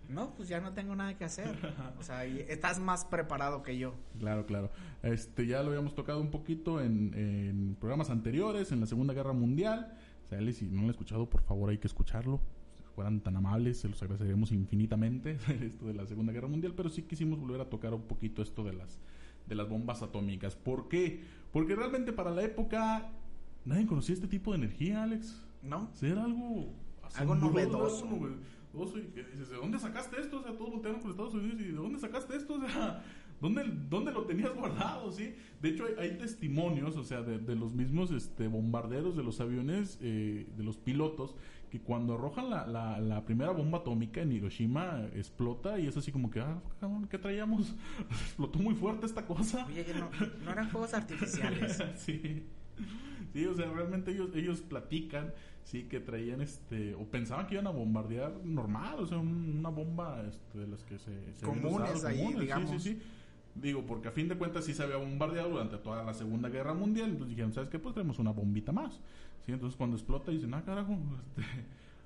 no, pues ya no tengo nada que hacer. O sea, estás más preparado que yo. Claro, claro. Este, ya lo habíamos tocado un poquito en, programas anteriores, en la Segunda Guerra Mundial. O sea, si no lo han escuchado, por favor hay que escucharlo. Si fueran tan amables, se los agradeceríamos infinitamente, esto de la Segunda Guerra Mundial, pero sí quisimos volver a tocar un poquito esto de las de las bombas atómicas. ¿Por qué? Porque realmente para la época nadie conocía este tipo de energía, Alex. ¿No? era algo... Algo novedoso. ¿de dónde sacaste esto? O sea, todos voltearon por Estados Unidos y ¿de dónde sacaste esto? O sea, ¿dónde, dónde lo tenías guardado? ¿Sí? De hecho, hay, testimonios, o sea, de, los mismos este, bombarderos de los aviones, eh, de los pilotos, que cuando arrojan la, la, primera bomba atómica en Hiroshima explota y es así como que, ah, ¿qué traíamos? Explotó muy fuerte esta cosa. Oye, que no, no eran juegos artificiales. sí. Sí, o sea, realmente ellos, ellos platican, sí, que traían este, o pensaban que iban a bombardear normal, o sea, una bomba este, de las que se... se comunes ahí, digamos. Sí, sí, sí. Digo, porque a fin de cuentas sí se había bombardeado durante toda la Segunda Guerra Mundial, entonces dijeron, ¿sabes qué? Pues tenemos una bombita más. ¿sí? Entonces cuando explota dicen, ah, carajo, este,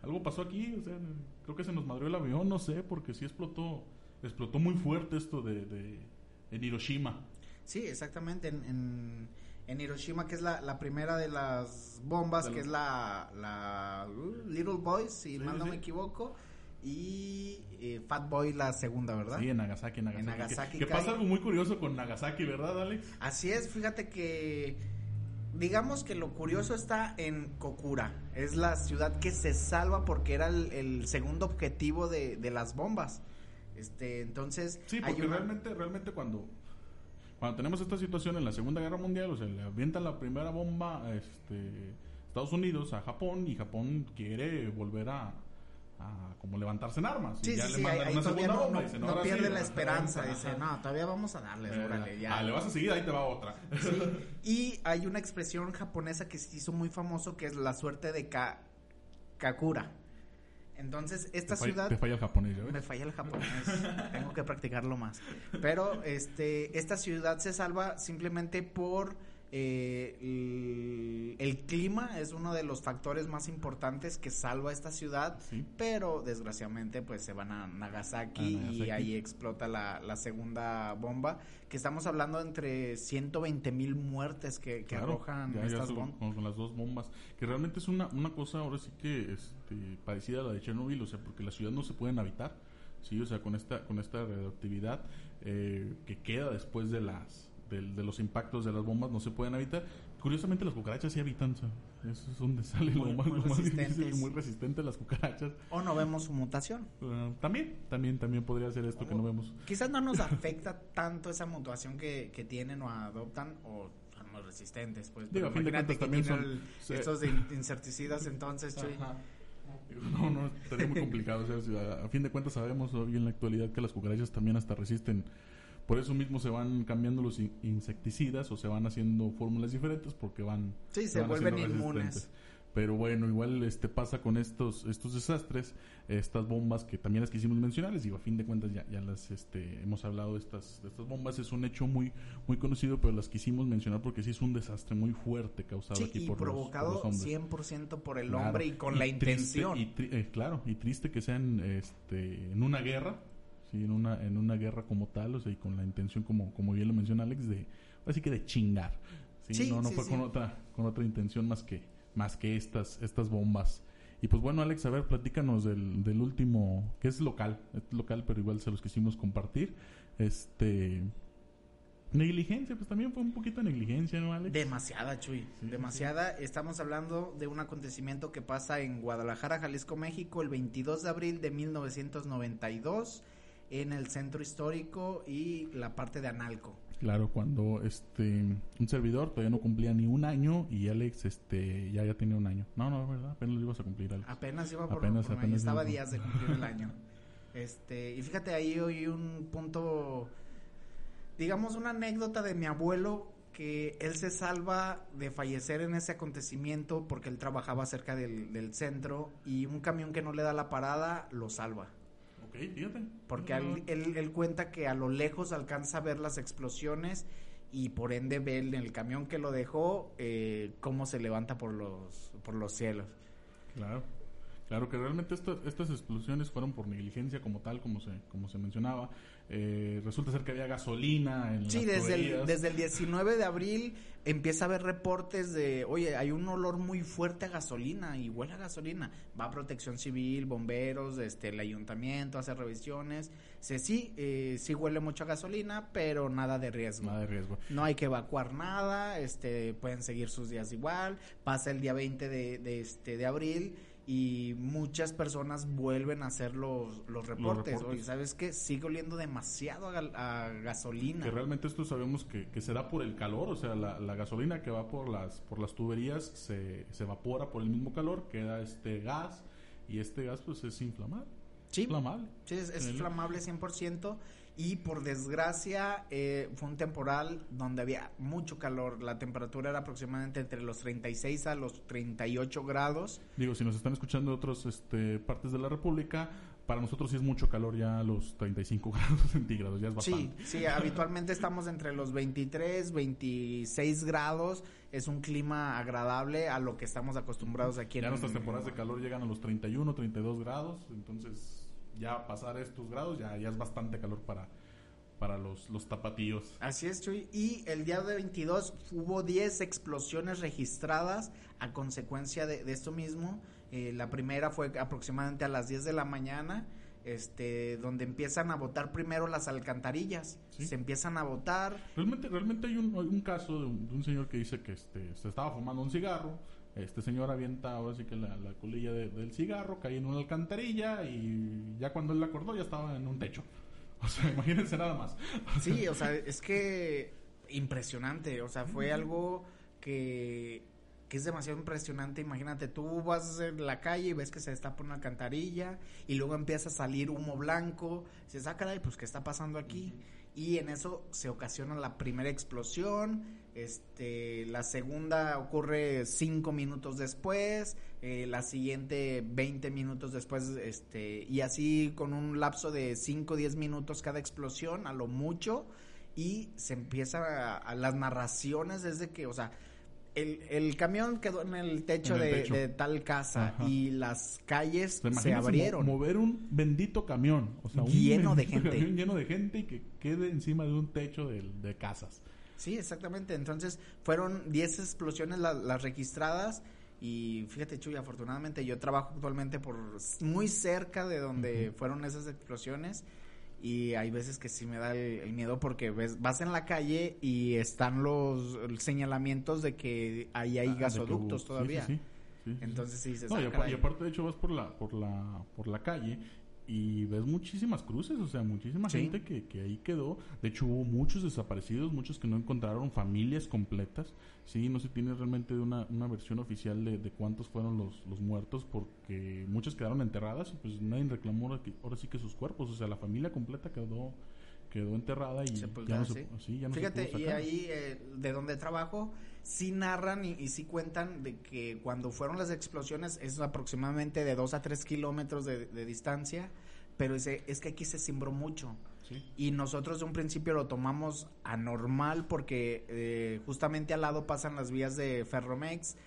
algo pasó aquí, o sea, creo que se nos madrió el avión, no sé, porque sí explotó, explotó muy fuerte esto de, de en Hiroshima. Sí, exactamente, en, en, Hiroshima, que es la, la, primera de las bombas, que es la, la uh, Little Boy, si mal no me equivoco y eh, Fat Boy la segunda, ¿verdad? Sí, en Nagasaki, en Nagasaki. que, pasa algo muy curioso con Nagasaki, ¿verdad, Alex? Así es, fíjate que digamos que lo curioso está en Kokura. Es la ciudad que se salva porque era el, segundo objetivo de, las bombas. Este, entonces. Sí, porque realmente, realmente cuando, cuando tenemos esta situación en la Segunda Guerra Mundial, o sea, le avientan la primera bomba a este, Estados Unidos, a Japón, y Japón quiere volver a, como levantarse en armas. Sí, sí, sí, ahí, todavía no, pierde la esperanza, dice, no, todavía vamos a darle, eh, órale, ya. Ah, le vas a seguir, ahí te va otra. y hay una expresión japonesa que se hizo muy famoso que es la suerte de Kakura. Entonces, esta ciudad... Te falla el japonés, Me falla el japonés. Tengo que practicarlo más. Pero, este, esta ciudad se salva simplemente por eh, el, clima es uno de los factores más importantes que salva esta ciudad, pero desgraciadamente pues se van a Nagasaki, y ahí explota la, segunda bomba, que estamos hablando entre 120 mil muertes que, arrojan estas bombas. Con, las dos bombas, que realmente es una, una cosa ahora sí que este, parecida a la de Chernobyl, o sea, porque la ciudad no se pueden habitar, sí, o sea, con esta, con esta radioactividad eh, que queda después de las de, los impactos de las bombas no se pueden evitar. Curiosamente las cucarachas sí habitan, eso es donde sale muy, lo más, muy, resistentes. muy resistentes las cucarachas. O no vemos su mutación. Ah, también, también, también podría ser esto que no vemos. Quizás no nos afecta tanto esa mutación que, que tienen o adoptan o son resistentes, pues. Digo, a fin de cuentas también son... estos insecticidas entonces, No, no, estaría muy complicado. O sea, a fin de cuentas sabemos hoy en la actualidad que las cucarachas también hasta resisten por eso mismo se van cambiando los insecticidas o se van haciendo fórmulas diferentes porque van... Sí, se, vuelven inmunes. Pero bueno, igual este pasa con estos estos desastres, estas bombas que también las quisimos mencionar, les digo, a fin de cuentas ya, ya las este, hemos hablado de estas, de estas bombas, es un hecho muy muy conocido, pero las quisimos mencionar porque sí es un desastre muy fuerte causado aquí y por provocado los, por los 100% por el hombre y con la intención. y eh, claro, y triste que sean este, en una guerra, sí, en una en una guerra como tal, o sea, y con la intención como como bien lo menciona Alex de así que de chingar. ¿sí? no no fue con otra con otra intención más que más que estas, estas bombas. Y pues bueno, Alex, a ver, platícanos del, del último, que es local, es local, pero igual se los quisimos compartir. Este. Negligencia, pues también fue un poquito de negligencia, ¿no, Alex? Demasiada, Chuy. demasiada. Estamos hablando de un acontecimiento que pasa en Guadalajara, Jalisco, México, el 22 de abril de 1992, en el centro histórico y la parte de Analco. Claro, cuando este un servidor todavía no cumplía ni un año y Alex este ya ya tenía un año. No, no, verdad, apenas lo ibas a cumplir Alex. Apenas iba por apenas, apenas estaba días de cumplir el año. Este, y fíjate ahí hoy un punto digamos una anécdota de mi abuelo que él se salva de fallecer en ese acontecimiento porque él trabajaba cerca del, del centro y un camión que no le da la parada lo salva. Porque él, él, cuenta que a lo lejos alcanza a ver las explosiones y por ende ve en el camión que lo dejó eh, cómo se levanta por los, por los cielos. Claro. Claro que realmente estas explosiones fueron por negligencia como tal, como se, como se mencionaba. Eh, resulta ser que había gasolina en Sí, desde el, desde el 19 de abril empieza a haber reportes de, oye, hay un olor muy fuerte a gasolina y huele a gasolina. Va a protección civil, bomberos, este, el ayuntamiento, hace revisiones. Sí, sí, eh, sí huele mucho a gasolina, pero nada de riesgo. Nada de riesgo. No hay que evacuar nada, este, pueden seguir sus días igual. Pasa el día 20 de, de, este, de abril y muchas personas vuelven a hacer los, los reportes. Oye, ¿sabes qué? Sigue oliendo demasiado a, gasolina. Que realmente esto sabemos que, que, se da por el calor, o sea, la, la, gasolina que va por las, por las tuberías se, se evapora por el mismo calor, queda este gas y este gas pues es inflamable. Sí, inflamable. Sí, es, es inflamable 100% y por desgracia eh, fue un temporal donde había mucho calor. La temperatura era aproximadamente entre los 36 a los 38 grados. Digo, si nos están escuchando de otras este, partes de la República, para nosotros sí es mucho calor ya a los 35 grados centígrados, ya es bastante. Sí, sí, habitualmente estamos entre los 23, 26 grados. Es un clima agradable a lo que estamos acostumbrados aquí en Ya nuestras temporadas de calor llegan a los 31, 32 grados, entonces ya pasar estos grados ya, ya es bastante calor para, para los, los tapatíos. Así es, Chuy. Y el día de 22 hubo 10 explosiones registradas a consecuencia de, esto mismo. Eh, la primera fue aproximadamente a las 10 de la mañana, este, donde empiezan a botar primero las alcantarillas. Se empiezan a botar. Realmente, realmente hay un, un caso de un, señor que dice que este, se estaba fumando un cigarro este señor avienta ahora sí que la, la colilla del cigarro, cae en una alcantarilla y ya cuando él la acordó ya estaba en un techo. O sea, imagínense nada más. Sí, o sea, es que impresionante, o sea, fue algo que, que es demasiado impresionante. Imagínate, tú vas en la calle y ves que se destapa una alcantarilla y luego empieza a salir humo blanco. Se saca de pues, ¿qué está pasando aquí? Y en eso se ocasiona la primera explosión este, la segunda ocurre cinco minutos después, eh, la siguiente 20 minutos después, este, y así con un lapso de 5 o 10 minutos cada explosión, a lo mucho, y se empieza a, las narraciones desde que, o sea, el, el, camión quedó en el techo, de, tal casa y las calles se abrieron. mover un bendito camión, o sea, lleno de gente. lleno de gente y que quede encima de un techo de, de casas. Sí, exactamente. Entonces fueron 10 explosiones las registradas y fíjate Chuy, afortunadamente yo trabajo actualmente por muy cerca de donde fueron esas explosiones y hay veces que sí me da el, miedo porque ves, vas en la calle y están los señalamientos de que ahí hay ah, gasoductos todavía. Entonces sí, se no, y, aparte de hecho vas por la por la por la calle y ves muchísimas cruces, o sea, muchísima gente que, que, ahí quedó. De hecho, hubo muchos desaparecidos, muchos que no encontraron familias completas. Sí, no se tiene realmente una, una versión oficial de, de, cuántos fueron los, los muertos, porque muchos quedaron enterradas y pues nadie reclamó ahora, sí que sus cuerpos. O sea, la familia completa quedó quedó enterrada y ya no se, sí. ya no Fíjate, y ahí eh, de donde trabajo, sí narran y, y, sí cuentan de que cuando fueron las explosiones es aproximadamente de 2 a 3 kilómetros de, de distancia, pero ese, es que aquí se cimbró mucho. Y nosotros de un principio lo tomamos anormal porque eh, justamente al lado pasan las vías de Ferromex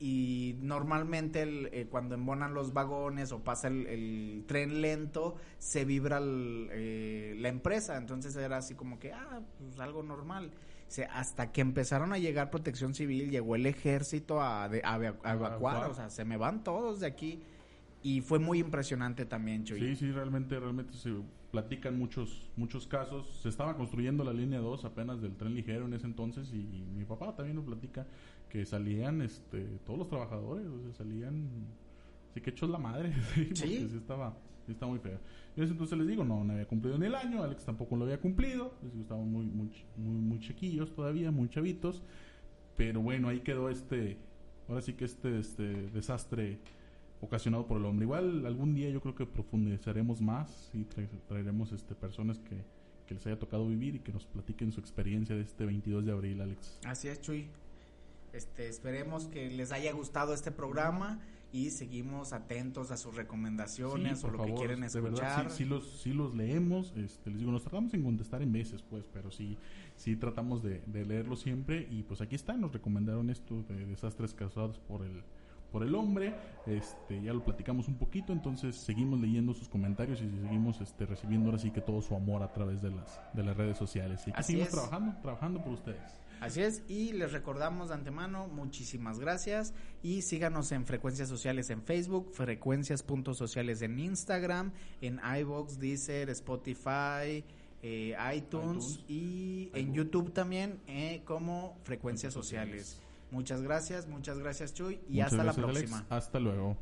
y normalmente eh, cuando embonan los vagones o pasa el, tren lento se vibra eh, la empresa. Entonces era así como que ah pues algo normal. Hasta que empezaron a llegar protección civil llegó el ejército a, a evacuar. o sea se me van todos de aquí y fue muy impresionante también Chuy sí sí realmente realmente se platican muchos muchos casos. Se estaba construyendo la línea 2 apenas del tren ligero en ese entonces y, mi papá también nos platica que salían este todos los trabajadores, o sea, salían así que hechos la madre, sí, porque sí estaba sí estaba muy feo. Y entonces les digo, no, no había cumplido ni el año, Alex tampoco lo había cumplido, les digo, estaban muy muy muy muy chiquillos todavía, muy chavitos, pero bueno, ahí quedó este ahora sí que este este desastre ocasionado por el hombre. Igual algún día yo creo que profundizaremos más y traeremos este personas que, que les haya tocado vivir y que nos platiquen su experiencia de este 22 de abril, Alex. Así es, Chuy. Este, esperemos que les haya gustado este programa y seguimos atentos a sus recomendaciones o lo que quieren escuchar. sí, los, sí los leemos, este, les digo, nos tratamos en contestar en meses, pues, pero sí, sí tratamos de, de leerlo siempre y pues aquí está, nos recomendaron esto de desastres causados por el por el hombre. Este, ya lo platicamos un poquito, entonces seguimos leyendo sus comentarios y seguimos este, recibiendo ahora sí que todo su amor a través de las, de las redes sociales. Y seguimos trabajando, trabajando por ustedes. Así es, y les recordamos de antemano, muchísimas gracias y síganos en Frecuencias Sociales en Facebook, Frecuencias.sociales en Instagram, en iVoox, Deezer, Spotify, eh, iTunes, y en YouTube también eh, como Frecuencias Sociales. Muchas gracias, muchas gracias Chuy y hasta la próxima. Hasta luego.